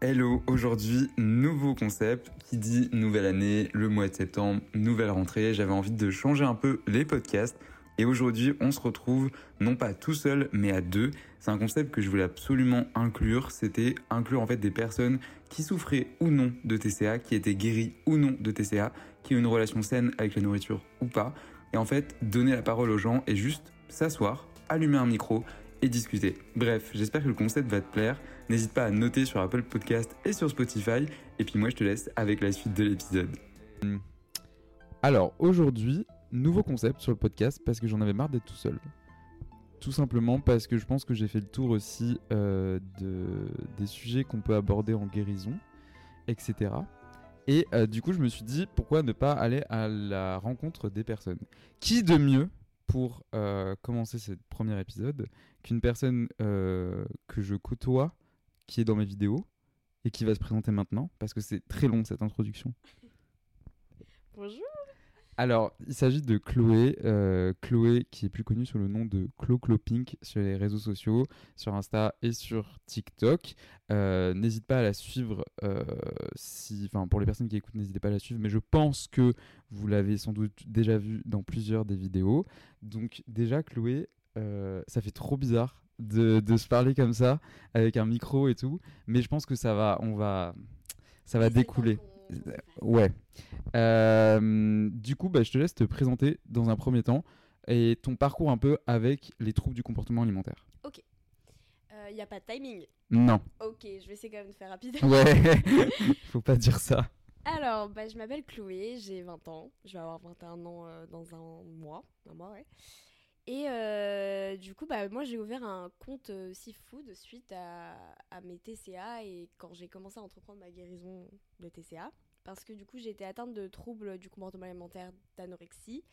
Hello, aujourd'hui, nouveau concept qui dit nouvelle année, le mois de septembre, nouvelle rentrée. J'avais envie de changer un peu les podcasts et aujourd'hui, on se retrouve non pas tout seul, mais à deux. C'est un concept que je voulais absolument inclure. C'était inclure en fait des personnes qui souffraient ou non de TCA, qui étaient guéries ou non de TCA, qui ont une relation saine avec la nourriture ou pas. Et en fait, donner la parole aux gens et juste s'asseoir, allumer un micro et discuter. Bref, j'espère que le concept va te plaire. N'hésite pas à noter sur Apple Podcast et sur Spotify. Et puis moi, je te laisse avec la suite de l'épisode. Alors aujourd'hui, nouveau concept sur le podcast parce que j'en avais marre d'être tout seul. Tout simplement parce que je pense que j'ai fait le tour aussi euh, de, des sujets qu'on peut aborder en guérison, etc. Et euh, du coup, je me suis dit pourquoi ne pas aller à la rencontre des personnes? Qui de mieux pour euh, commencer ce premier épisode qu'une personne euh, que je côtoie, qui est dans mes vidéos et qui va se présenter maintenant parce que c'est très long cette introduction. Bonjour. Alors, il s'agit de Chloé, euh, Chloé qui est plus connue sous le nom de Clo Clo Pink sur les réseaux sociaux, sur Insta et sur TikTok. Euh, n'hésite pas à la suivre, euh, si, enfin pour les personnes qui écoutent, n'hésitez pas à la suivre, mais je pense que vous l'avez sans doute déjà vu dans plusieurs des vidéos. Donc déjà, Chloé, euh, ça fait trop bizarre de, de se parler comme ça avec un micro et tout, mais je pense que ça va, on va, ça va découler. Ouais. Euh, du coup, bah, je te laisse te présenter dans un premier temps et ton parcours un peu avec les troubles du comportement alimentaire. Il n'y a pas de timing. Non. Ok, je vais essayer quand même de faire rapide. Ouais. Faut pas dire ça. Alors, bah, je m'appelle Chloé, j'ai 20 ans. Je vais avoir 21 ans euh, dans un mois. Un mois, ouais. Et euh, du coup, bah, moi, j'ai ouvert un compte euh, Seafood suite à, à mes TCA et quand j'ai commencé à entreprendre ma guérison de TCA. Parce que du coup, j'ai été atteinte de troubles du comportement alimentaire d'anorexie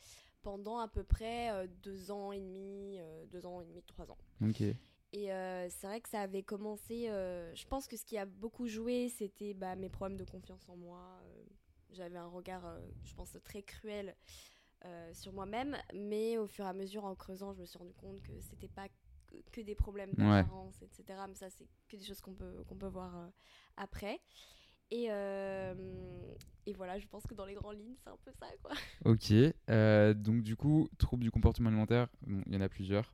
pendant à peu près euh, deux ans et demi, deux ans et demi, trois ans. Ok. Et euh, c'est vrai que ça avait commencé. euh, je pense que ce qui a beaucoup joué, c'était bah, mes problèmes de confiance en moi. Euh, J'avais un regard, je pense, très cruel euh, sur moi-même. Mais au fur et à mesure, en creusant, je me suis rendu compte que c'était pas que, que des problèmes Ouais. d'apparence, etc. Mais ça, c'est que des choses qu'on peut, qu'on peut voir euh, après. Et, euh, et voilà, je pense que dans les grandes lignes, c'est un peu ça, quoi. Ok. donc du coup, troubles du comportement alimentaire, bon, il y en a plusieurs.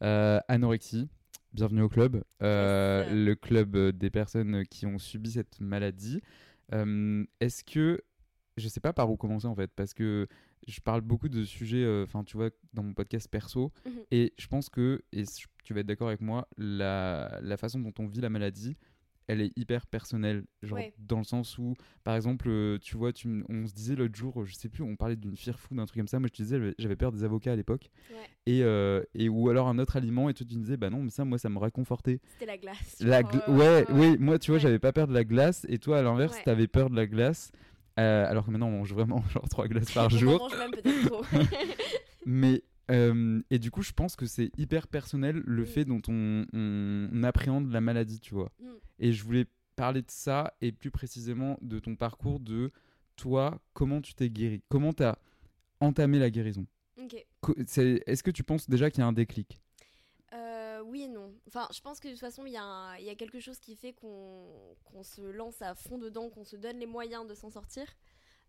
Mm. Anorexie. Bienvenue au club. Yes. Le club des personnes qui ont subi cette maladie. Est-ce que je sais pas par où commencer en fait parce que je parle beaucoup de sujets euh, enfin tu vois dans mon podcast perso Mhm. et je pense que et tu vas être d'accord avec moi la, la façon dont on vit la maladie elle est hyper personnelle. Genre, Ouais. dans le sens où, par exemple, euh, tu vois, tu, on se disait l'autre jour, je sais plus, on parlait d'une fear food, un truc comme ça. Moi, je te disais, j'avais- peur des avocats à l'époque. Ouais. Et, euh, et ou alors un autre aliment, et toi, tu me disais, bah non, mais ça, moi, ça me réconfortait. C'était la glace. La gla- ouais, oui, moi, tu vois, Ouais. j'avais pas peur de la glace, et toi, à l'inverse, Ouais. t'avais peur de la glace. Euh, alors que maintenant, on mange vraiment genre trois glaces par On jour. mange même peut-être trop. Mais euh, et du coup, je pense que c'est hyper personnel le Mm. fait dont on, on appréhende la maladie, tu vois. Mm. Et je voulais parler de ça et plus précisément de ton parcours, de toi, comment tu t'es guéri, comment tu as entamé la guérison. Est-ce que tu penses déjà qu'il y a un déclic? Euh, oui et non. Enfin, je pense que de toute façon, il y, a y quelque chose qui fait qu'on se lance à fond dedans, qu'on se donne les moyens de s'en sortir.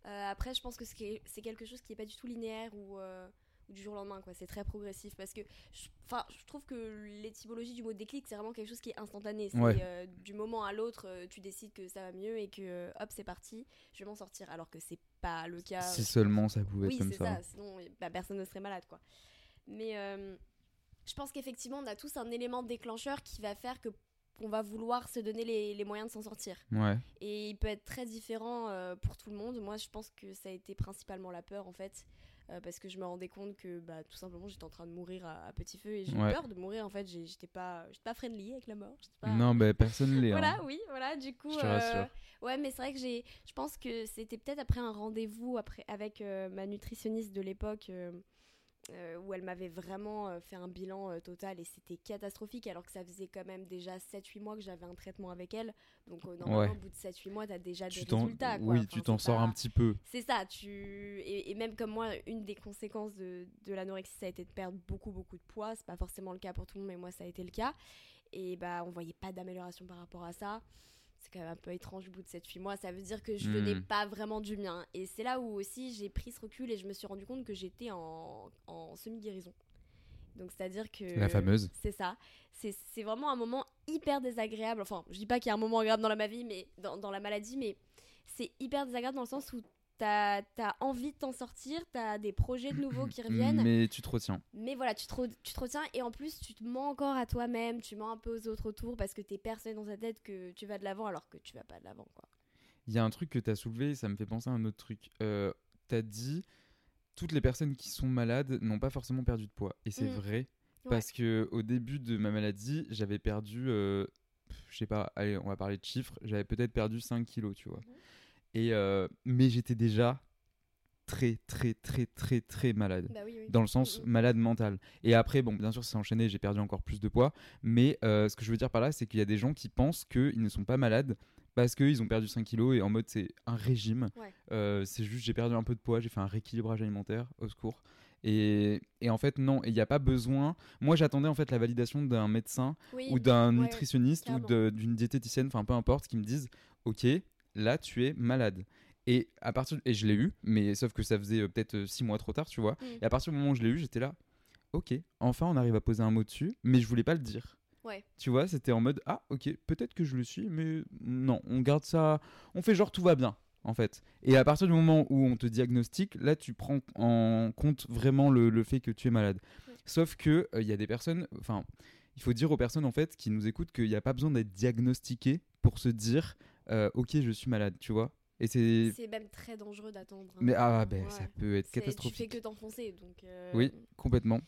Euh, après, je pense que c'est quelque chose qui n'est pas du tout linéaire ou, euh, ou du jour au lendemain. C'est très progressif parce que je, trouve que l'étymologie du mot déclic, c'est vraiment quelque chose qui est instantané. C'est Ouais. euh, du moment à l'autre, euh, tu décides que ça va mieux et que hop, c'est parti, je vais m'en sortir. Alors que c'est pas le cas. Si seulement ça pouvait oui, être comme c'est ça. ça. Sinon, bah, personne ne serait malade, quoi. Mais je pense qu'effectivement, on a tous un élément déclencheur qui va faire que qu'on va vouloir se donner les, les moyens de s'en sortir. Ouais. Et il peut être très différent euh, pour tout le monde. Moi, je pense que ça a été principalement la peur, en fait. euh, parce que je me rendais compte que bah, tout simplement j'étais en train de mourir à, à petit feu et j'ai Ouais. eu peur de mourir en fait j'étais pas pas friendly avec la mort j'étais pas- Non, bah personne l'est. voilà hein. oui voilà du coup Je te euh, ouais mais c'est vrai que j'ai je pense que c'était peut-être après un rendez-vous après avec euh, ma nutritionniste de l'époque euh, où elle m'avait vraiment euh, fait un bilan euh, total et c'était catastrophique alors que ça faisait quand même déjà 7-8 mois que j'avais un traitement avec elle donc normalement Ouais. au bout de 7-8 mois t'as déjà Tu des résultats quoi. oui, Enfin, tu t'en sors pas- un petit peu. c'est ça, tu et, et même comme moi, une des conséquences de, de l'anorexie, ça a été de perdre beaucoup beaucoup de poids. C'est pas forcément le cas pour tout le monde, mais moi ça a été le cas. Et bah on voyait pas d'amélioration par rapport à ça. C'est quand même un peu étrange au bout de 7-8 mois. Ça veut dire que je venais Hmm. pas vraiment du mien. Et c'est là où aussi j'ai pris ce recul et je me suis rendu compte que j'étais en, en semi-guérison. Donc c'est-à-dire que... La fameuse. C'est ça. C'est c'est vraiment un moment hyper désagréable. Enfin, je dis pas qu'il y a un moment agréable dans la ma vie, mais dans, dans la maladie, mais c'est hyper désagréable dans le sens où t'as as envie de t'en sortir, t'as des projets de nouveaux qui reviennent, mais, Mais tu te retiens. voilà, tu te, tu te retiens et en plus tu te mens encore à toi-même, tu mens un peu aux autres autour parce que t'es persuadé dans ta tête que tu vas de l'avant alors que tu vas pas de l'avant. Il y a un truc que tu as soulevé, ça me fait penser à un autre truc. Euh, tu as dit toutes les personnes qui sont malades n'ont pas forcément perdu de poids. Et c'est Mm. vrai. Ouais. Parce que au début de ma maladie, j'avais perdu, euh, je sais pas, allez, on va parler de chiffres, j'avais peut-être perdu 5 kilos, tu vois. Et, euh, mais j'étais déjà très, très, très, très, très malade. Bah oui, oui. Dans le sens Mm, mm. malade mental. Et après, bon, bien sûr, c'est enchaîné, j'ai perdu encore plus de poids. Mais euh, ce que je veux dire par là, c'est qu'il y a des gens qui pensent qu'ils ne sont pas malades parce qu'ils ont perdu 5 kilos et en mode c'est un régime. Ouais. Euh, c'est juste j'ai perdu un peu de poids, j'ai fait un rééquilibrage alimentaire, au secours. Et, et en fait, non, il n'y a pas besoin. Moi, j'attendais en fait la validation d'un médecin Oui, ou d'un ouais, nutritionniste ou d'une diététicienne, enfin peu importe, qui me disent Ok, là tu es malade. Et à partir et je l'ai eu, mais sauf que ça faisait euh, peut-être 6 mois trop tard, tu vois. Mm. Et à partir du moment où je l'ai eu, j'étais là Ok, enfin on arrive à poser un mot dessus, mais je voulais pas le dire. Ouais. Tu vois, c'était en mode Ah, ok, peut-être que je le suis, mais non, on garde ça, on fait genre tout va bien. En fait. Et à partir du moment où on te diagnostique, là tu prends en compte vraiment le, le fait que tu es malade. Ouais. Sauf que il y a des personnes, enfin, il faut dire aux personnes en fait qui nous écoutent qu'il n'y a pas besoin d'être diagnostiqué pour se dire euh, ok je suis malade, tu vois. Et c'est C'est même très dangereux d'attendre. hein. mais ah ben Ouais. ça peut être C'est- Tu fais catastrophique. que t'enfoncer, donc. euh, Oui, complètement.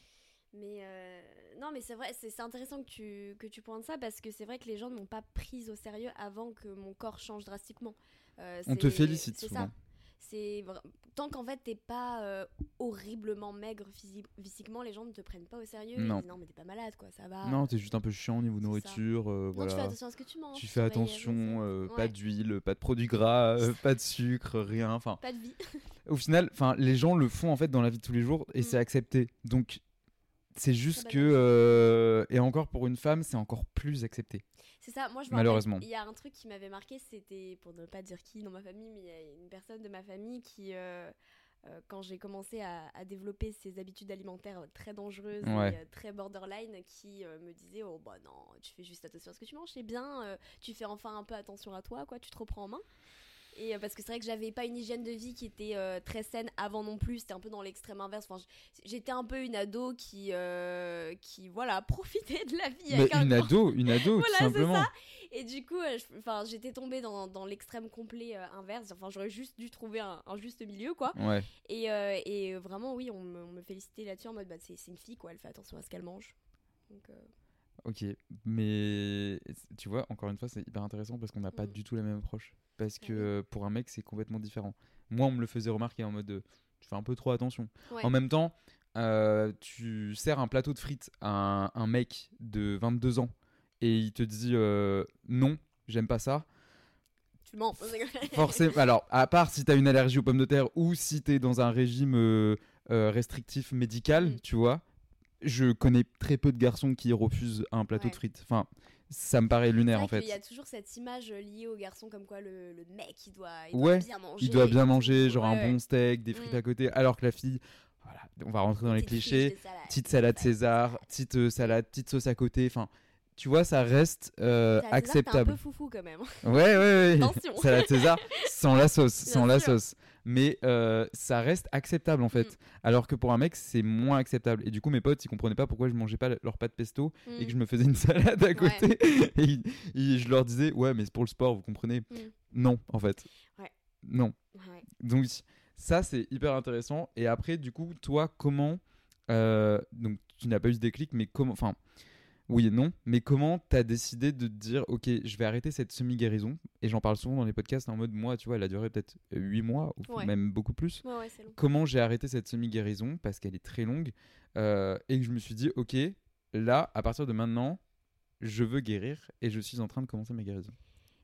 Mais euh, non, mais c'est vrai, c'est intéressant que tu, que tu pointes ça parce que c'est vrai que les gens ne m'ont pas prise au sérieux avant que mon corps change drastiquement. On te félicite souvent. ça. C'est tant qu'en fait t'es pas euh, horriblement maigre physi- physiquement, les gens ne te prennent pas au sérieux. Non. Ils disent, non mais t'es pas malade quoi, ça va. Non, t'es juste un peu chiant au niveau nourriture, euh, Non, voilà. tu fais attention à ce que tu manges. Tu fais attention, euh, Ouais. pas d'huile, pas de produits gras, pas de sucre, rien. Enfin, Pas de vie. au final, enfin, les gens le font en fait dans la vie de tous les jours et Mm. c'est accepté. Donc, c'est juste que et encore pour une femme, c'est encore plus accepté. C'est ça, moi je me Malheureusement. Il y a un truc qui m'avait marqué, c'était, pour ne pas dire qui dans ma famille, mais il y a une personne de ma famille qui, euh, euh, quand j'ai commencé à, à développer ces habitudes alimentaires euh, très dangereuses Ouais. et euh, très borderline, qui me disait Oh bah non, tu fais juste attention à ce que tu manges, c'est bien, tu fais enfin un peu attention à toi, quoi, tu te reprends en main. Et euh, parce que c'est vrai que j'avais pas une hygiène de vie qui était euh, très saine avant non plus. C'était un peu dans l'extrême inverse. Enfin, j'étais un peu une ado qui, euh, qui voilà, profitait de la vie. Avec un une ado, une ado, Voilà, tout simplement. ça. Et du coup, enfin, j'étais tombée dans, dans l'extrême complet euh, inverse. Enfin, j'aurais juste dû trouver un, un juste milieu, quoi. Ouais. Et, et vraiment, oui, on me, on me félicitait là-dessus en mode, bah, c'est une fille, quoi. Elle fait attention à ce qu'elle mange. Donc, Ok, mais tu vois, encore une fois, c'est hyper intéressant parce qu'on n'a pas Mm. du tout la même approche. Parce que Ah euh, pour un mec, c'est complètement différent. Moi, on me le faisait remarquer en mode tu fais un peu trop attention. ouais. En même temps, euh, tu sers un plateau de frites à un, un mec de 22 ans et il te dit euh, non, j'aime pas ça. Tu mens. Forcément, alors, à part si t'as une allergie aux pommes de terre ou si t'es dans un régime euh, euh, restrictif médical, Mm. tu vois, je connais très peu de garçons qui refusent un plateau Ouais. de frites. Enfin, ça me paraît lunaire en fait. Il y a toujours cette image euh, liée au garçon comme quoi le, le mec il doit, il Ouais, doit bien manger. Il doit bien manger, genre Ouais, un ouais. bon steak, des frites Mm. à côté, alors que la fille, voilà, on va rentrer dans les Petite clichés, salade, petite salade César, petite euh, salade, petite sauce à côté, enfin, tu vois, ça reste euh, César, T'es un acceptable. peu foufou quand même. Ouais, ouais, ouais. Attention. Salade César sans la sauce, Bien sans la sauce. Mais euh, ça reste acceptable en fait. Mm. Alors que pour un mec, c'est moins acceptable. Et du coup, mes potes, ils comprenaient pas pourquoi je mangeais pas leur pâte pesto et que je me faisais une salade à côté. et, ils- je leur disais, ouais, mais c'est pour le sport, vous comprenez Mm. Non, en fait. Ouais. Non. Ouais. Donc, ça, c'est hyper intéressant. Et après, du coup, toi, comment. euh, donc, tu n'as pas eu ce déclic, mais comment. Enfin, oui et non, mais comment t'as décidé de te dire, ok, je vais arrêter cette semi-guérison? Et j'en parle souvent dans les podcasts en mode, moi, tu vois, elle a duré peut-être 8 mois, ou Ouais. même beaucoup plus. Ouais, ouais, c'est long. Comment j'ai arrêté cette semi-guérison, parce qu'elle est très longue, euh, et que je me suis dit, ok, là, à partir de maintenant, je veux guérir, et je suis en train de commencer ma guérison.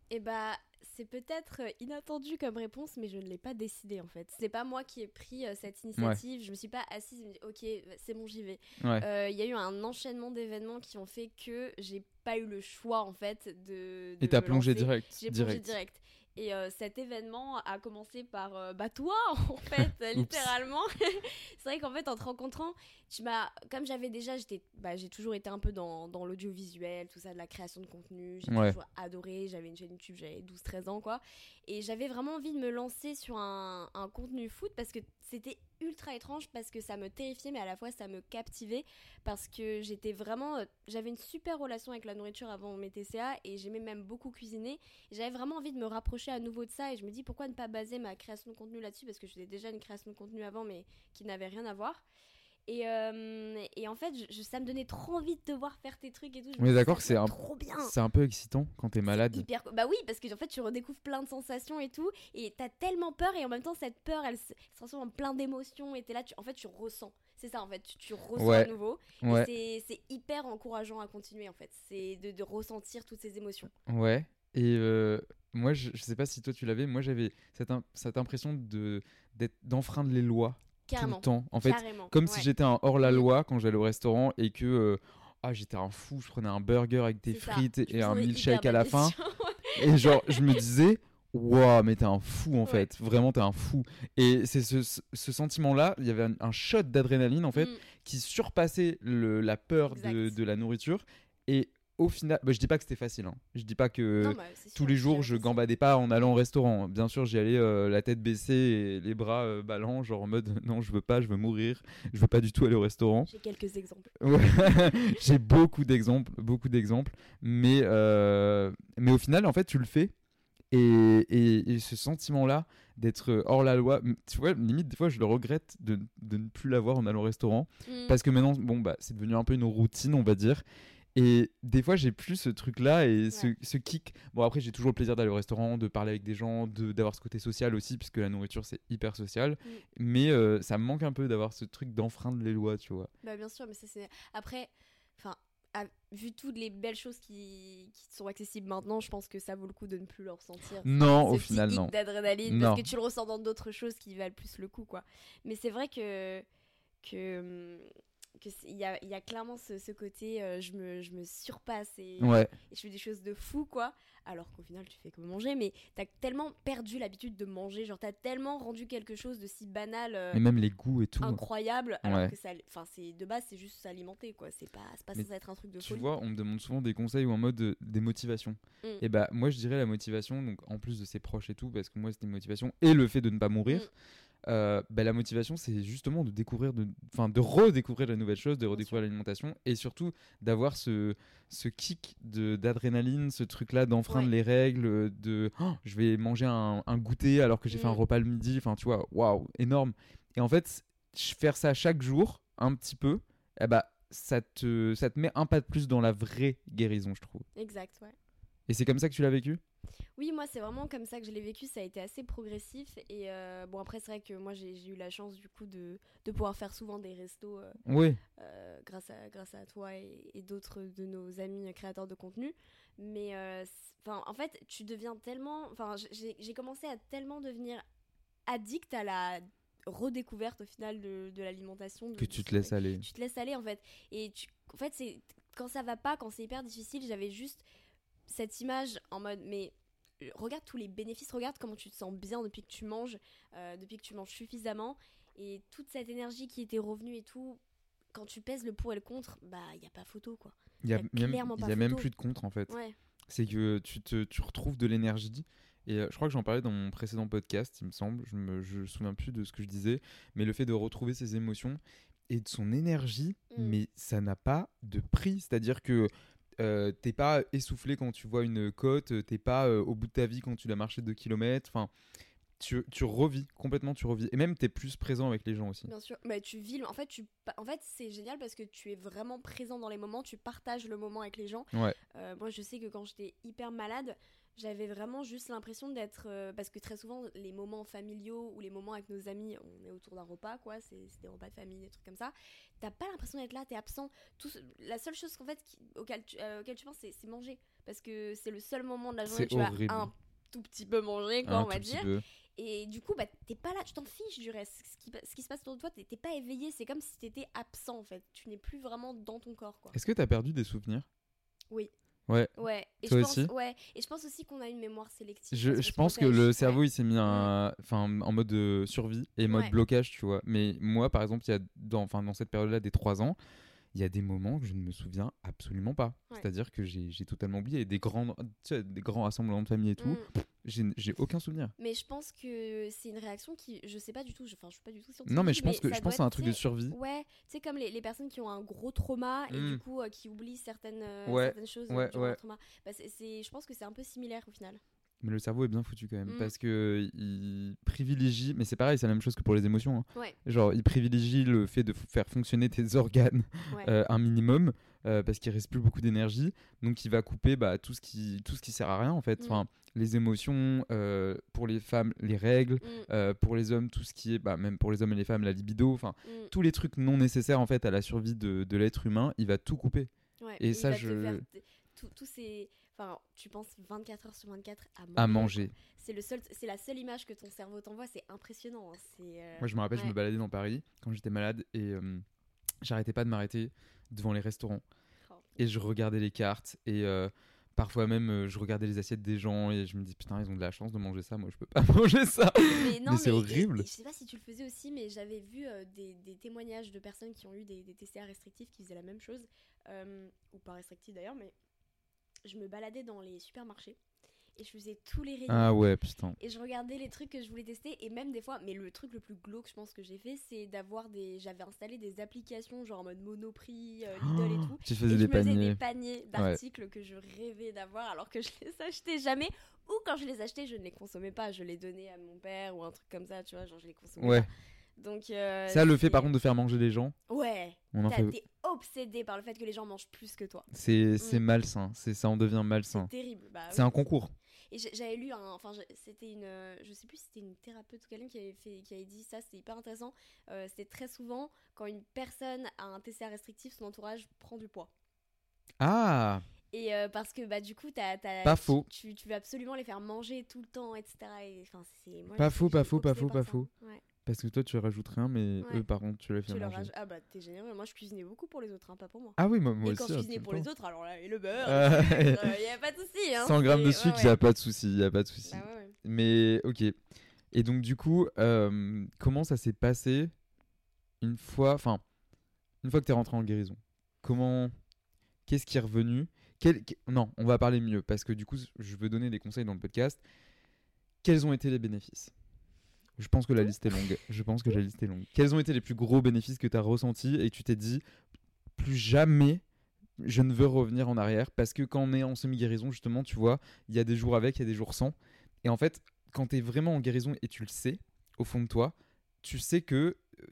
Et bah, c'est peut-être euh, inattendu comme réponse, mais je ne l'ai pas décidé en fait. C'est pas moi qui ai pris euh, cette initiative. Je me suis pas assise et me dit, ok, c'est bon, j'y vais. Ouais. Euh, Il y a eu un enchaînement d'événements qui ont fait que j'ai pas eu le choix en fait de. de et t'as plongé direct. J'ai plongé direct. Et euh, cet événement a commencé par euh, bah toi en fait littéralement. c'est vrai qu'en fait en te rencontrant, tu m'as comme j'avais déjà j'étais bah, j'ai toujours été un peu dans, dans l'audiovisuel, tout ça de la création de contenu, j'ai Ouais. toujours adoré, j'avais une chaîne YouTube, j'avais 12 13 ans quoi et j'avais vraiment envie de me lancer sur un, un contenu foot parce que c'était ultra étrange parce que ça me terrifiait mais à la fois ça me captivait parce que j'étais vraiment euh, j'avais une super relation avec la nourriture avant mes TCA et j'aimais même beaucoup cuisiner. J'avais vraiment envie de me rapprocher à nouveau de ça et je me dis pourquoi ne pas baser ma création de contenu là-dessus? Parce que je déjà une création de contenu avant mais qui n'avait rien à voir et, euh, et en fait je, ça me donnait trop envie de te voir faire tes trucs et tout Je Mais d'accord, c'est un- C'est un peu excitant quand t'es malade. hyper Bah oui, parce que en fait, tu redécouvres plein de sensations et tout, et t'as tellement peur, et en même temps, cette peur, elle se, transforme en plein d'émotions, et t'es là, tu, en fait, tu ressens. C'est ça, en fait, tu, tu ressens Ouais. à nouveau. Ouais, c'est- hyper encourageant à continuer, en fait. C'est de, de ressentir toutes ces émotions. ouais. Et euh, moi, je, je sais pas si toi tu l'avais, moi j'avais cette, im- cette impression de d'enfreindre les lois tout le temps. En fait, Carrément. comme ouais. si j'étais un hors la Mm. loi quand j'allais au restaurant et que euh, ah j'étais un fou, je prenais un burger avec des frites et un milkshake à la fin. Et genre, je me disais, waouh, mais t'es un fou en Ouais. fait. Vraiment, t'es un fou. Et c'est ce, ce- sentiment-là, il y avait un, un shot d'adrénaline en fait, Mm. qui surpassait le- la peur de, de la nourriture. Et au final, bah, je dis pas que c'était facile. hein. Je dis pas que Non, bah, tous les jours je gambadais pas en allant au restaurant. Bien sûr, j'y allais euh, la tête baissée et les bras euh, ballants, genre en mode non, je veux pas, je veux mourir, je veux pas du tout aller au restaurant. J'ai quelques exemples. Ouais. J'ai beaucoup d'exemples, beaucoup d'exemples, mais euh, mais au final, en fait, tu le fais et, et, et ce sentiment-là d'être hors la loi, tu vois, limite des fois, je le regrette de, de ne plus l'avoir en allant au restaurant Mm. parce que maintenant, bon bah, c'est devenu un peu une routine, on va dire. Et des fois, j'ai plus ce truc-là et ce, Ouais. ce kick. Bon, après, j'ai toujours le plaisir d'aller au restaurant, de parler avec des gens, de- d'avoir ce côté social aussi, puisque la nourriture, c'est hyper social. Mm. Mais euh, ça me manque un peu d'avoir ce truc d'enfreindre les lois, tu vois. Bah bien sûr, mais ça c'est après, enfin, à- vu toutes les belles choses qui, qui sont accessibles maintenant, je pense que ça vaut le coup de ne plus le ressentir. Non, au final, non. D'adrénaline, parce que tu le ressens dans d'autres choses qui valent plus le coup, quoi. Mais c'est vrai que que hum, que c'est- il y a, il y a clairement ce, ce côté euh, je, me, je me surpasse et, Ouais. et je fais des choses de fou quoi alors qu'au final tu fais que manger mais t'as tellement perdu l'habitude de manger genre t'as tellement rendu quelque chose de si banal euh, Et même les goûts et tout. incroyable alors que ça enfin c'est de base c'est juste s'alimenter quoi c'est pas c'est pas censé être un truc de Tu folie vois, on me demande souvent des conseils ou en mode euh, des motivations. Mm. Et bah, moi, je dirais la motivation, donc en plus de ses proches et tout, parce que moi, c'était une motivation, et le fait de ne pas mourir. Mm. Euh, bah, la motivation, c'est justement de découvrir, enfin, de redécouvrir de nouvelles choses, de redécouvrir l'alimentation, et surtout d'avoir ce, ce kick d'adrénaline, ce truc-là d'enfreindre Ouais. les règles, de Oh, je vais manger un, un goûter alors que j'ai fait un Mm. repas le midi, enfin, tu vois, waouh, énorme. Et en fait, faire ça chaque jour, un petit peu, eh bah, ça te, ça te met un pas de plus dans la vraie guérison, je trouve. exact ouais Et c'est comme ça que tu l'as vécu? Oui, moi, c'est vraiment comme ça que je l'ai vécu. Ça a été assez progressif. Et euh, bon, après, c'est vrai que moi, j'ai eu la chance, du coup, de, de pouvoir faire souvent des restos euh, Oui. euh, grâce, à, grâce à toi et, et d'autres de nos amis créateurs de contenu. Mais en fait, tu deviens tellement. Enfin, j'ai commencé à tellement devenir addict à la redécouverte, au final, de, de l'alimentation. Que tu te laisses aller. tu te laisses aller en fait et tu en fait c'est quand ça va pas quand c'est hyper difficile j'avais juste cette image en mode mais euh, regarde tous les bénéfices regarde comment tu te sens bien depuis que tu manges euh, depuis que tu manges suffisamment et toute cette énergie qui était revenue et tout quand tu pèses le pour et le contre bah il y a pas photo quoi Il y a, y a même, y a même plus de contre en fait. ouais C'est que tu, te, tu retrouves de l'énergie. Et euh, je crois que j'en parlais dans mon précédent podcast, il me semble. Je me je me souviens plus de ce que je disais. Mais le fait de retrouver ses émotions et de son énergie, Mm. mais ça n'a pas de prix. C'est-à-dire que euh, t'es pas essoufflé quand tu vois une côte, euh, t'es pas euh, au bout de ta vie quand tu dois marcher 2 km. Enfin, tu, tu revis, complètement tu revis. Et même t'es plus présent avec les gens aussi. Bien sûr, mais tu vis. En fait, tu, en fait, c'est génial parce que tu es vraiment présent dans les moments. Tu partages le moment avec les gens. Ouais. Euh, moi, je sais que quand j'étais hyper malade, j'avais vraiment juste l'impression d'être. euh, parce que très souvent, les moments familiaux ou les moments avec nos amis, on est autour d'un repas, quoi. C'est des repas de famille, des trucs comme ça. T'as pas l'impression d'être là, t'es absent. Tout, la seule chose qu'en fait, qui- auquel, tu, euh, auquel tu penses, c'est manger. Parce que c'est le seul moment de la journée où tu horrible. vas un tout petit peu manger, quoi, Un on va dire. peu. Et du coup, bah, t'es pas là, tu t'en fiches du reste. Ce qui, ce qui se passe autour de toi, t'es pas éveillé. C'est comme si t'étais absent en fait. Tu n'es plus vraiment dans ton corps, quoi. Est-ce que t'as perdu des souvenirs? Oui. Ouais. Ouais. Et Toi je pense, aussi ouais. Et je pense aussi qu'on a une mémoire sélective. Je, pense que le cerveau il s'est mis un, enfin, en mode euh, survie et mode Ouais. blocage, tu vois. Mais moi, par exemple, il y a dans, enfin, dans cette période-là des 3 ans, il y a des moments que je ne me souviens absolument pas. Ouais. C'est-à-dire que j'ai totalement oublié. Et des grands, des grands rassemblements de famille et tout, Mm. j'ai aucun souvenir. Mais je pense que c'est une réaction qui, je sais pas du tout. je- Enfin, je suis pas du tout scientifique. Non, mais je pense que je pense à un truc de survie. Ouais, sais comme les, les personnes qui ont un gros trauma et du coup euh, qui oublient certaines, euh, Ouais, certaines choses ouais, euh, durant ouais. leur trauma. Bah, c'est- je pense que c'est un peu similaire au final. Mais le cerveau est bien foutu quand même Mm. parce que il privilégie. Mais c'est pareil, c'est la même chose que pour les émotions. hein. Genre, il privilégie le fait de faire fonctionner tes organes euh, un minimum euh, parce qu'il reste plus beaucoup d'énergie. Donc, il va couper bah, tout, ce qui, tout ce qui sert à rien en fait. Mm. Enfin, les émotions, euh, pour les femmes, les règles, Mm, euh, pour les hommes, tout ce qui est, bah, même pour les hommes et les femmes, la libido. Enfin, mm. tous les trucs non nécessaires en fait à la survie de, de l'être humain, il va tout couper. Ouais, Et ça, je- Tous ces. Enfin, tu penses 24 heures sur 24 à manger. À manger. C'est le seul, c'est la seule image que ton cerveau t'envoie. C'est impressionnant. hein, euh, Moi, je me rappelle, je me baladais dans Paris quand j'étais malade et euh, j'arrêtais pas de m'arrêter devant les restaurants. Oh. Et je regardais les cartes et euh, parfois même euh, je regardais les assiettes des gens et je me dis putain, ils ont de la chance de manger ça, moi je peux pas manger ça. Mais non, Mais c'est horrible. je sais pas si tu le faisais aussi, mais j'avais vu euh, des, des témoignages de personnes qui ont eu des, des TCA restrictifs qui faisaient la même chose, ou pas restrictifs d'ailleurs, mais je me baladais dans les supermarchés et je faisais tous les rayons. Ah ouais, putain. Et je regardais les trucs que je voulais tester et même des fois, mais le truc le plus glauque, je pense que j'ai fait, c'est d'avoir des, j'avais installé des applications genre en mode Monoprix, euh, Lidl et tout. Tu Et faisais je des faisais paniers. des paniers d'articles que je rêvais d'avoir alors que je les achetais jamais. Ou quand je les achetais, je ne les consommais pas. Je les donnais à mon père ou un truc comme ça, tu vois, genre je les consommais Ouais. pas. Donc, euh, Ça, le fait par contre de faire manger les gens, Ouais, on en fait. t'es obsédé par le fait que les gens mangent plus que toi. C'est c'est Mm. malsain, c'est ça en devient malsain. C'est terrible. Bah, C'est oui. un concours. Et j'avais lu un, enfin c'était une, euh, je sais plus si c'était une thérapeute ou quelqu'un qui avait fait, qui avait dit ça, c'était hyper intéressant. Euh, c'était très souvent quand une personne a un TCA restrictif, son entourage prend du poids. Ah, Et euh, parce que bah du coup t'as, t'as- Pas faux. Tu, tu veux absolument les faire manger tout le temps, etc. Et, enfin c'est moi, Pas faux, pas faux, pas par pas faux. Ouais. Parce que toi, tu rajoutes rien, mais Ouais. eux, par contre, tu les fais Tu leur manger. Ah bah t'es généreux. Moi je cuisinais beaucoup pour les autres, hein, pas pour moi. Ah oui, moi, moi et aussi. quand je hein, cuisinais pour les autres, alors là, et le beurre, Ah, il y a pas de souci. Hein, 100 grammes de sucre, il ouais, a pas de souci, il a pas de souci. Bah ouais, ouais. Mais ok. Et donc du coup, euh, comment ça s'est passé une fois, enfin, une fois que t'es rentré en guérison? Comment, qu'est-ce qui est revenu? Quel- Non, on va parler mieux parce que du coup, je veux donner des conseils dans le podcast. Quels ont été les bénéfices? Je pense que la liste est longue. Je pense que la liste est longue. Quels ont été les plus gros bénéfices que tu as ressentis et tu t'es dit plus jamais je ne veux revenir en arrière parce que quand on est en semi-guérison, justement, tu vois, il y a des jours avec, il y a des jours sans. Et en fait, quand tu es vraiment en guérison et tu le sais, au fond de toi, tu sais que euh,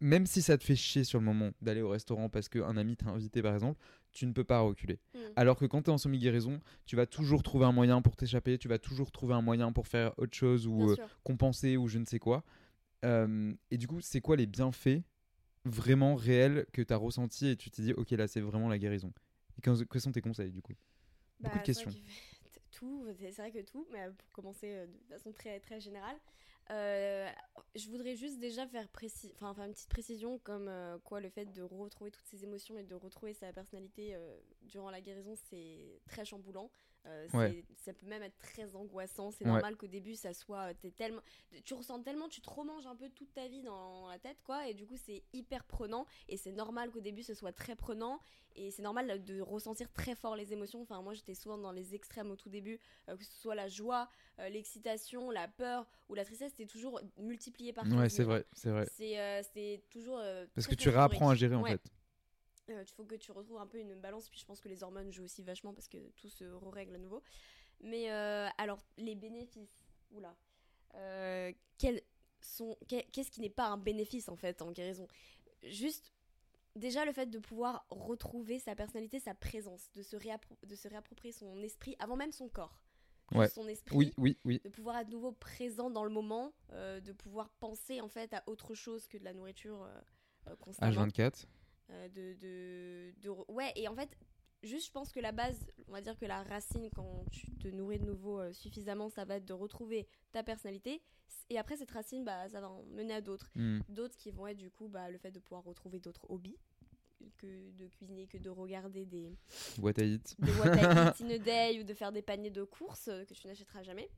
même si ça te fait chier sur le moment d'aller au restaurant parce qu'un ami t'a invité, par exemple, tu ne peux pas reculer. Mm. Alors que quand tu es en semi-guérison, tu vas toujours trouver un moyen pour t'échapper, tu vas toujours trouver un moyen pour faire autre chose ou euh, compenser ou je ne sais quoi. Euh, et du coup, c'est quoi les bienfaits vraiment réels que tu as ressentis et tu t'es dit, ok, là, c'est vraiment la guérison? Et quels quels sont tes conseils, du coup? Beaucoup Bah, de c'est questions. vrai que- Tout, c'est c'est vrai que tout, mais pour commencer euh, de façon très, très générale, euh, je voudrais juste déjà faire, une petite précision comme euh, quoi le fait de retrouver toutes ses émotions et de retrouver sa personnalité euh, durant la guérison, c'est très chamboulant. Euh, Ouais. Ça peut même être très angoissant. C'est Ouais. normal qu'au début, ça soit. T'es tellement, tu ressens tellement, tu te remanges un peu toute ta vie dans la tête, quoi. Et du coup, c'est hyper prenant. Et c'est normal qu'au début, ce soit très prenant. Et c'est normal de ressentir très fort les émotions. Enfin, moi, j'étais souvent dans les extrêmes au tout début, euh, que ce soit la joie, euh, l'excitation, la peur ou la tristesse, c'était toujours multiplié par Ouais, 15 c'est 000. vrai, c'est vrai. C'est euh, toujours. euh, Parce que tu réapprends à gérer, en fait. Euh, Il faut que tu retrouves un peu une balance. Puis je pense que les hormones jouent aussi vachement parce que tout se règle à nouveau. Mais euh, alors, les bénéfices. Oula. Euh, quels sont. Qu'est-ce qui n'est pas un bénéfice en fait en guérison? Juste. Déjà, le fait de pouvoir retrouver sa personnalité, sa présence, de se, de se réapproprier son esprit avant même son corps. Ouais. Son esprit, Oui, oui, oui. de pouvoir être nouveau présent dans le moment, euh, de pouvoir penser en fait à autre chose que de la nourriture euh, constamment. H24. Euh, de, de, de Ouais, et en fait, juste je pense que la base, on va dire que la racine, quand tu te nourris de nouveau euh, suffisamment, ça va être de retrouver ta personnalité. Et après, cette racine, bah, ça va en mener à d'autres. Hmm. D'autres qui vont être du coup bah, le fait de pouvoir retrouver d'autres hobbies que de cuisiner, que de regarder des, What I eat. de What I Eat in a Day ou de faire des paniers de courses euh, que tu n'achèteras jamais.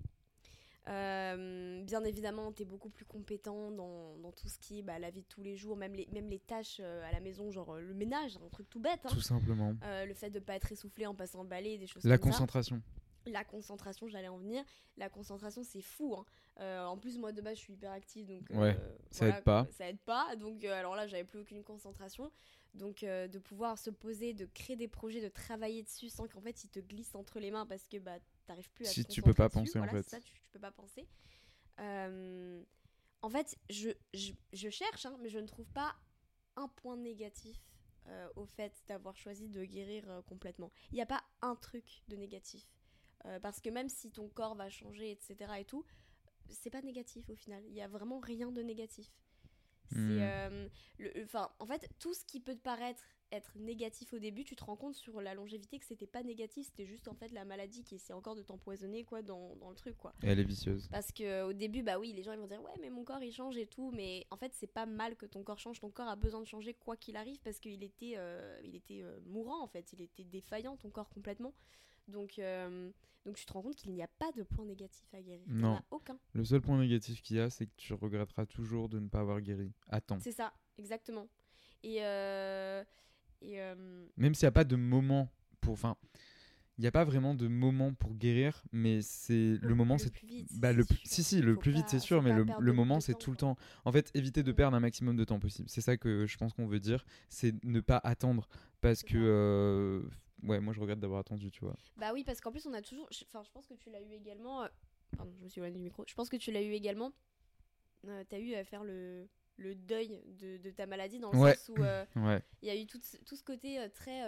Euh, bien évidemment, tu es beaucoup plus compétent dans, dans tout ce qui est bah, la vie de tous les jours, même les, même les tâches euh, à la maison, genre euh, le ménage, un truc tout bête. hein. Tout simplement. Euh, le fait de pas être essoufflé en passant le balai, des choses La comme ça. concentration. La concentration, j'allais en venir. La concentration, c'est fou. hein. Euh, en plus, moi de base, je suis hyper active, donc Ouais, ça aide pas. Ça aide pas. Donc, alors là, j'avais plus aucune concentration. Donc, euh, de pouvoir se poser, de créer des projets, de travailler dessus sans qu'en fait, ils te glissent entre les mains parce que bah, t'arrives plus à Si te tu peux pas penser, en fait. ça, tu, tu peux pas penser. Euh, en fait, je, je, je cherche, hein, mais je ne trouve pas un point négatif euh, au fait d'avoir choisi de guérir euh, complètement. Il n'y a pas un truc de négatif. Euh, parce que même si ton corps va changer, etc. et tout, c'est pas négatif au final. Il y a vraiment rien de négatif. C'est, Hmm. le- enfin, en fait, tout ce qui peut te paraître être négatif au début, tu te rends compte sur la longévité que c'était pas négatif, c'était juste en fait la maladie qui essaie encore de t'empoisonner quoi dans, dans le truc quoi. Et elle est vicieuse. Parce que au début, bah oui, les gens ils vont dire ouais, mais mon corps il change et tout, mais en fait c'est pas mal que ton corps change. Ton corps a besoin de changer quoi qu'il arrive parce qu'il était, euh, il était euh, mourant en fait, il était défaillant ton corps complètement. Donc, euh, donc tu te rends compte qu'il n'y a pas de point négatif à guérir. Il Non. a aucun. Le seul point négatif qu'il y a, c'est que tu regretteras toujours de ne pas avoir guéri. Attends. C'est ça, exactement. Et, euh, et euh, Même s'il n'y a pas de moment pour. Enfin, il n'y a pas vraiment de moment pour guérir, mais c'est le moment, le c'est. plus vite. Bah, le, si, si, le plus vite, c'est sûr, mais le, moment, c'est tout le temps. En fait, éviter de perdre un maximum de temps possible. C'est ça que je pense qu'on veut dire. C'est ne pas attendre. Parce que. euh, Ouais, moi, je regrette d'avoir attendu, tu vois. Bah oui, parce qu'en plus, on a toujours. je- Enfin, je pense que tu l'as eu également. euh, Pardon, je me suis éloignée du micro. Je pense que tu l'as eu également. Euh, T'as eu à faire le, le deuil de, de ta maladie dans le Ouais. sens où euh, Ouais. il y a eu tout, ce- tout ce côté euh, très.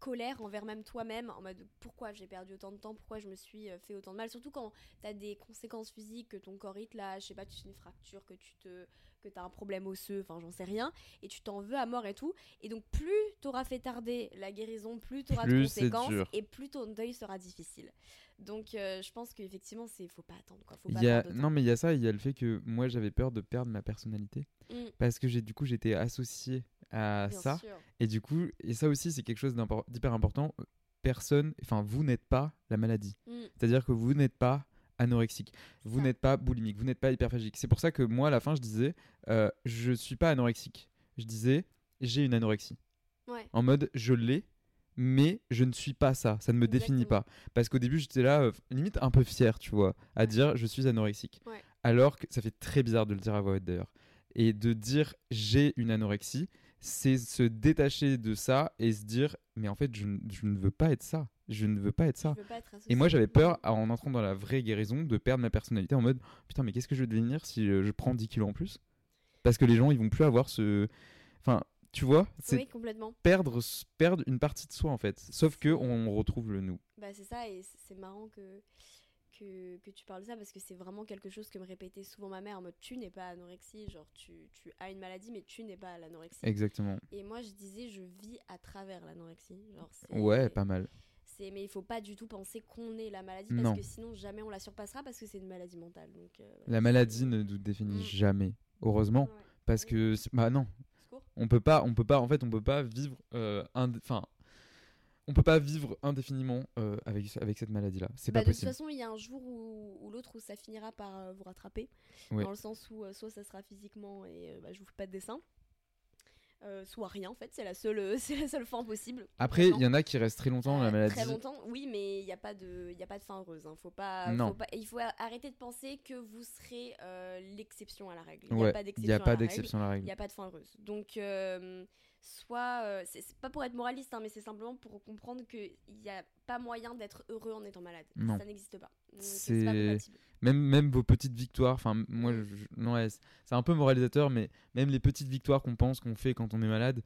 Colère envers même toi-même, en mode pourquoi j'ai perdu autant de temps, pourquoi je me suis euh, fait autant de mal? Surtout quand tu as des conséquences physiques, que ton corps il te lâche, je sais pas, tu fais une fracture, que tu te que tu as un problème osseux, enfin j'en sais rien, et tu t'en veux à mort et tout. Et donc plus tu auras fait tarder la guérison, plus tu auras de conséquences, et plus ton deuil sera difficile. Donc euh, je pense qu'effectivement, c'est faut pas attendre. Quoi. Faut pas Il y a... Non, mais il y a ça, il y a le fait que moi j'avais peur de perdre ma personnalité Mm, parce que j'ai du coup j'étais associé à bien ça sûr. et du coup et ça aussi c'est quelque chose d'hyper important. Personne, enfin vous n'êtes pas la maladie. Mm, C'est-à-dire que vous n'êtes pas anorexique, vous n'êtes pas boulimique, vous n'êtes pas hyperphagique. C'est pour ça que moi à la fin je disais euh, je suis pas anorexique. Je disais j'ai une anorexie. Ouais. En mode je l'ai mais je ne suis pas ça, ça ne me définit pas. Parce qu'au début j'étais là euh, limite un peu fier, tu vois, à Ouais. dire je suis anorexique. Ouais. Alors que ça fait très bizarre de le dire à voix haute d'ailleurs. Et de dire j'ai une anorexie, c'est se détacher de ça et se dire mais en fait je, ne- je ne veux pas être ça. Je ne veux pas être ça. Pas être Et moi, j'avais peur, en entrant dans la vraie guérison, de perdre ma personnalité en mode putain, mais qu'est-ce que je vais devenir si euh, je prends 10 kilos en plus? Parce que les gens, ils vont plus avoir ce. Enfin, tu vois, c'est Oui, complètement. perdre, perdre une partie de soi en fait. Sauf que on retrouve le nous. Bah, c'est ça, et c'est marrant que, que, que tu parles de ça parce que c'est vraiment quelque chose que me répétait souvent ma mère en mode tu n'es pas anorexie, genre tu, tu as une maladie mais tu n'es pas l'anorexie. Exactement. Et moi je disais je vis à travers l'anorexie. Ouais, pas mal. c'est Mais il faut pas du tout penser qu'on est la maladie Non. parce que sinon jamais on la surpassera parce que c'est une maladie mentale. Donc, euh, voilà, La maladie ne nous définit Mm. jamais. Heureusement. Ouais. Parce que, bah non, on peut pas, on peut pas, en fait, on peut pas vivre, euh, enfin, on peut pas vivre indéfiniment euh, avec, avec cette maladie-là. C'est Bah, pas de toute possible. façon, il y a un jour ou, ou l'autre où ça finira par euh, vous rattraper. Ouais. Dans le sens où euh, soit ça sera physiquement et bah, je vous fais pas de dessin. soit rien en fait, c'est la seule, c'est la seule fin possible. Après, il y en a qui restent très longtemps dans la maladie. Très longtemps, oui, mais il n'y a pas de, il a pas de fin heureuse. hein. Faut pas, Non. faut pas- il faut arrêter de penser que vous serez l'exception à la règle. Il n'y Ouais, a pas d'exception. à pas la règle. à Il n'y a pas de fin heureuse. Donc, soit. euh, c'est pas pour être moraliste, hein, mais c'est simplement pour comprendre qu'il n'y a pas moyen d'être heureux en étant malade. Non. Ça n'existe pas. C'est-. Même, même vos petites victoires, enfin, moi, je- non, ouais, c'est- un peu moralisateur, mais même les petites victoires qu'on pense qu'on fait quand on est malade,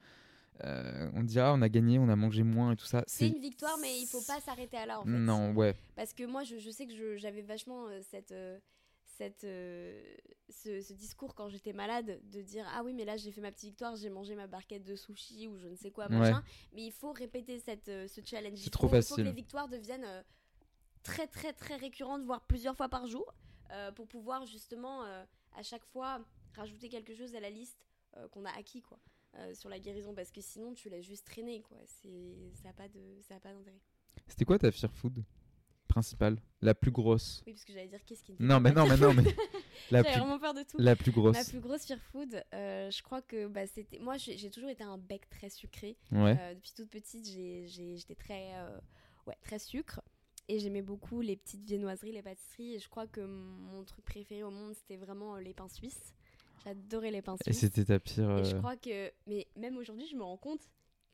euh, on dit, ah, on a gagné, on a mangé moins et tout ça. C'est une victoire, mais il faut pas s'arrêter à là, en fait. Non, ouais. Parce que moi, je, je sais que j'avais vachement euh, cette, euh, cette, euh, ce, ce discours quand j'étais malade de dire Ah oui, mais là j'ai fait ma petite victoire, j'ai mangé ma barquette de sushi ou je ne sais quoi, Ouais. Mais il faut répéter cette, euh, ce challenge. C'est Il trop faut- Il faut facile. que les victoires deviennent euh, très, très, très récurrentes, voire plusieurs fois par jour, pour pouvoir justement à chaque fois rajouter quelque chose à la liste qu'on a acquis, quoi. sur la guérison parce que sinon tu laisses juste traîner quoi c'est ça a pas de ça a pas d'intérêt C'était quoi ta fear food? Principale La plus grosse oui parce que j'allais dire qu'est-ce qui Non, mais ma non, mais non, mais la J'avais plus, vraiment peur de tout. la plus grosse. Plus grosse fear food, euh, je crois que bah, c'était. Moi, j'ai toujours été un bec très sucré. Ouais. Euh, depuis toute petite, j'étais très, euh, ouais, très sucre. Et j'aimais beaucoup les petites viennoiseries, les pâtisseries. Et je crois que mon truc préféré au monde, c'était vraiment les pains suisses. J'adorais les pains Et suisses. c'était ta pire. Et je crois que. Mais même aujourd'hui, je me rends compte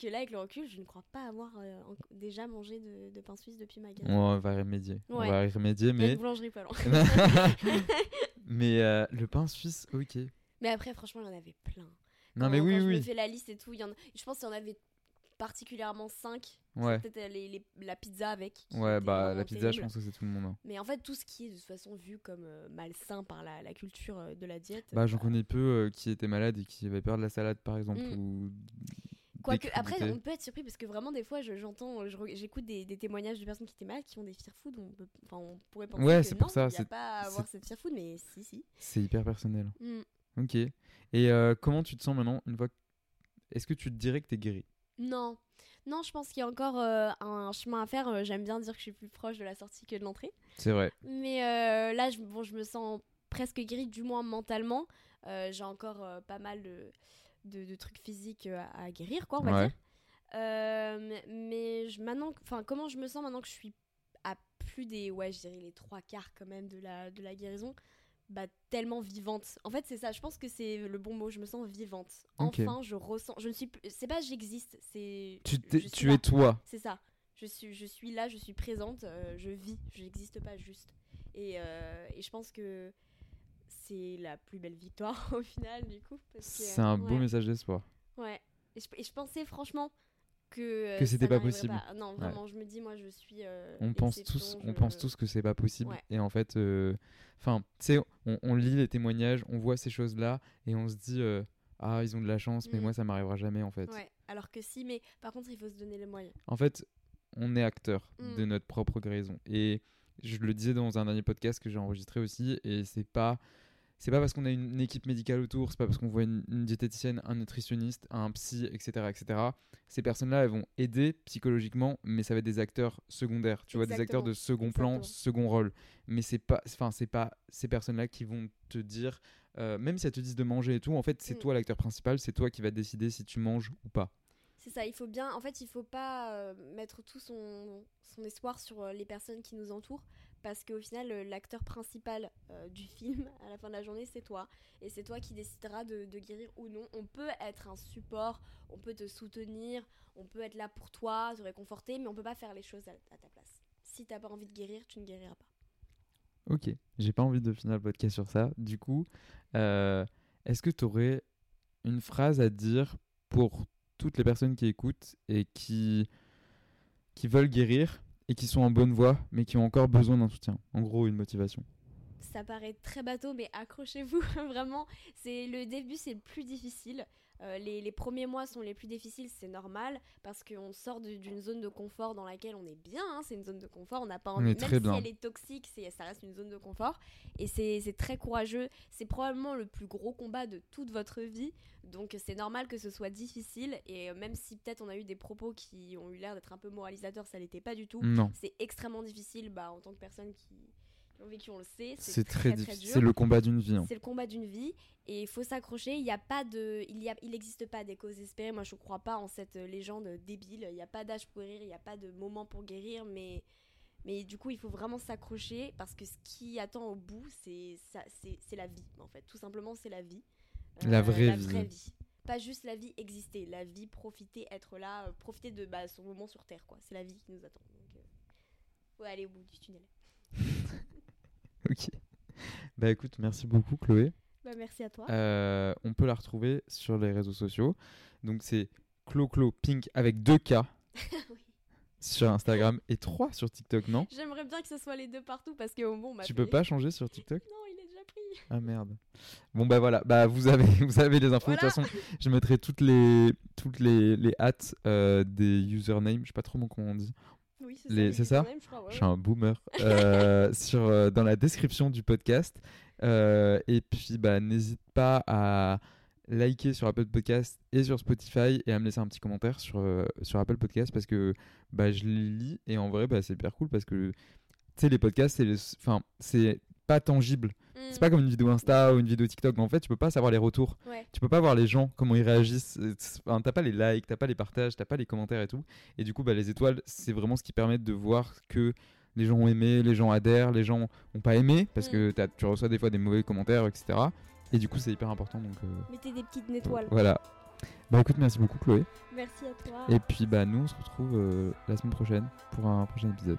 que là, avec le recul, je ne crois pas avoir euh, déjà mangé de, de pain suisse depuis ma guérison. On va y remédier. On va y remédier, mais. boulangerie pas loin. mais euh, le pain suisse, ok. mais après, franchement, il y en avait plein. Non, Quand- mais oui, quand je me oui. fais la liste et tout, y en je pense qu'il y en avait particulièrement 5. Ouais. Peut-être euh, les- les- la pizza avec. Ouais, bah la pizza, je pense que c'est tout le monde. hein. Mais en fait, tout ce qui est de toute façon vu comme euh, malsain par la, la culture euh, de la diète. Bah, j'en connais peu euh, qui étaient malades et qui avaient peur de la salade, par exemple. Mm. Ou Quoique, après, on peut être surpris parce que vraiment, des fois, je- j'entends, je j'écoute des, des témoignages de personnes qui étaient malades qui ont des fear food. On, peut, enfin, on pourrait penser Ouais, que c'est non, pour ça, il n'y a pas à avoir cette fear food, mais si, si. C'est hyper personnel. Mm. Ok. Et euh, comment tu te sens maintenant une fois Est-ce que tu te dirais que t'es guéri Non. Non, je pense qu'il y a encore euh, un chemin à faire. Euh, J'aime bien dire que je suis plus proche de la sortie que de l'entrée. C'est vrai. Mais euh, là, je, bon, je me sens presque guérie, du moins mentalement. J'ai encore pas mal de, de, de trucs physiques euh, à, à guérir, quoi, on va Ouais. dire. Euh, mais je, maintenant, enfin, comment je me sens maintenant que je suis à plus des, ouais, je dirais les trois quarts quand même de la, de la guérison bah, tellement vivante. En fait, c'est ça. Je pense que c'est le bon mot. Je me sens vivante. Enfin, je ressens. Je ne suis. C'est pas j'existe. C'est. Tu, je t'es- suis tu là. es toi. C'est ça. Je suis, je suis là, je suis présente, euh, je vis, je n'existe pas juste. Et, euh, et je pense que c'est la plus belle victoire au final, du coup. C'est un beau message d'espoir. Ouais. Et je, et je pensais franchement que, euh, Que c'était pas possible. pas. Non, vraiment, je me dis, moi, je suis. euh, on pense tous on pense tous que c'est pas possible Ouais. et en fait euh, enfin tu sais on, on lit les témoignages on voit ces choses là et on se dit euh, ah ils ont de la chance mais Mm. moi ça m'arrivera jamais en fait Ouais, alors que si, mais par contre, il faut se donner les moyens. en fait on est acteur Mm. de notre propre guérison et je le disais dans un dernier podcast que j'ai enregistré aussi et c'est pas c'est pas parce qu'on a une équipe médicale autour, c'est pas parce qu'on voit une, une diététicienne, un nutritionniste, un psy, etc., etc. Ces personnes-là, elles vont aider psychologiquement, mais ça va être des acteurs secondaires, tu vois, des acteurs de second plan, second rôle. Mais c'est pas, enfin, c'est pas ces personnes-là qui vont te dire, euh, même si elles te disent de manger et tout, en fait, c'est Mm. toi l'acteur principal, c'est toi qui va décider si tu manges ou pas. C'est ça, il faut bien. En fait, il faut pas euh, mettre tout son, espoir sur euh, les personnes qui nous entourent. Parce qu'au final, euh, l'acteur principal du film, à la fin de la journée, c'est toi. Et c'est toi qui décideras de, guérir ou non. On peut être un support, on peut te soutenir, on peut être là pour toi, te réconforter, mais on peut pas faire les choses à, ta place. Si t'as pas envie de guérir, tu ne guériras pas. Ok, j'ai pas envie de finir le podcast sur ça. Du coup, est-ce que tu aurais une phrase à dire pour toutes les personnes qui écoutent et qui, qui veulent guérir et qui sont en bonne voie, mais qui ont encore besoin d'un soutien En gros, une motivation. ça paraît très bateau, mais accrochez-vous vraiment. C'est le début, c'est le plus difficile. Euh, les, les premiers mois sont les plus difficiles, c'est normal, parce qu'on sort d'une zone de confort dans laquelle on est bien. hein, c'est une zone de confort, on n'a pas envie. Même si bien. elle est toxique, c'est- ça reste une zone de confort. Et c'est très courageux. C'est probablement le plus gros combat de toute votre vie. Donc c'est normal que ce soit difficile. Et euh, même si peut-être on a eu des propos qui ont eu l'air d'être un peu moralisateurs, ça l'était pas du tout. C'est extrêmement difficile bah, en tant que personne qui, vécu, on le sait. c'est très, très, très difficile. dur. C'est le combat d'une vie. hein. C'est le combat d'une vie et il faut s'accrocher. Il n'y a pas de, il y a, il n'existe pas des causes espérées. Moi, je ne crois pas en cette euh, légende débile. Il n'y a pas d'âge pour guérir, il n'y a pas de moment pour guérir, mais, mais du coup, il faut vraiment s'accrocher parce que ce qui attend au bout, c'est, la vie. En fait, tout simplement, c'est la vie. Euh, La vraie la vie. Vraie vie. Pas juste la vie exister, la vie profiter, être là, euh, profiter de bah, son moment sur terre, quoi. C'est la vie qui nous attend. Donc, euh, faut aller au bout du tunnel. Ok. Bah écoute, merci beaucoup Chloé. Bah, merci à toi. Euh, on peut la retrouver sur les réseaux sociaux. Donc c'est Clo Pink avec deux K Oui. sur Instagram et 3 sur TikTok, non? J'aimerais bien que ce soit les deux partout parce que bon, Tu peux pas changer sur TikTok? Non, il est déjà pris. Ah merde. Bon bah voilà, bah vous avez vous avez les infos. De toute façon, je mettrai toutes les toutes les les hâtes euh, des usernames. Je sais pas trop comment on dit. Oui, c'est Les- ça. je crois, ouais, Je suis un boomer. Euh, sur euh, dans la description du podcast. Euh, et puis bah n'hésite pas à liker sur Apple Podcast et sur Spotify et à me laisser un petit commentaire sur sur Apple Podcast parce que bah je les lis et en vrai bah c'est hyper cool parce que tu sais les podcasts c'est les- enfin c'est pas tangible. C'est pas comme une vidéo Insta ou une vidéo TikTok. En fait, tu peux pas savoir les retours. Mm, Ouais. Tu peux pas voir les gens, comment ils réagissent. Euh, Enfin, t'as pas les likes, t'as pas les partages, t'as pas les commentaires et tout. Et du coup, bah, les étoiles, c'est vraiment ce qui permet de voir que les gens ont aimé, les gens adhèrent, les gens ont pas aimé. Parce Mm. que t'as- tu reçois des fois des mauvais commentaires, etc. Et du coup, c'est hyper important. Donc euh, Mettez des petites étoiles. voilà. Bah écoute, merci beaucoup Chloé. Merci à toi. Et puis bah nous, on se retrouve euh, la semaine prochaine pour un prochain épisode.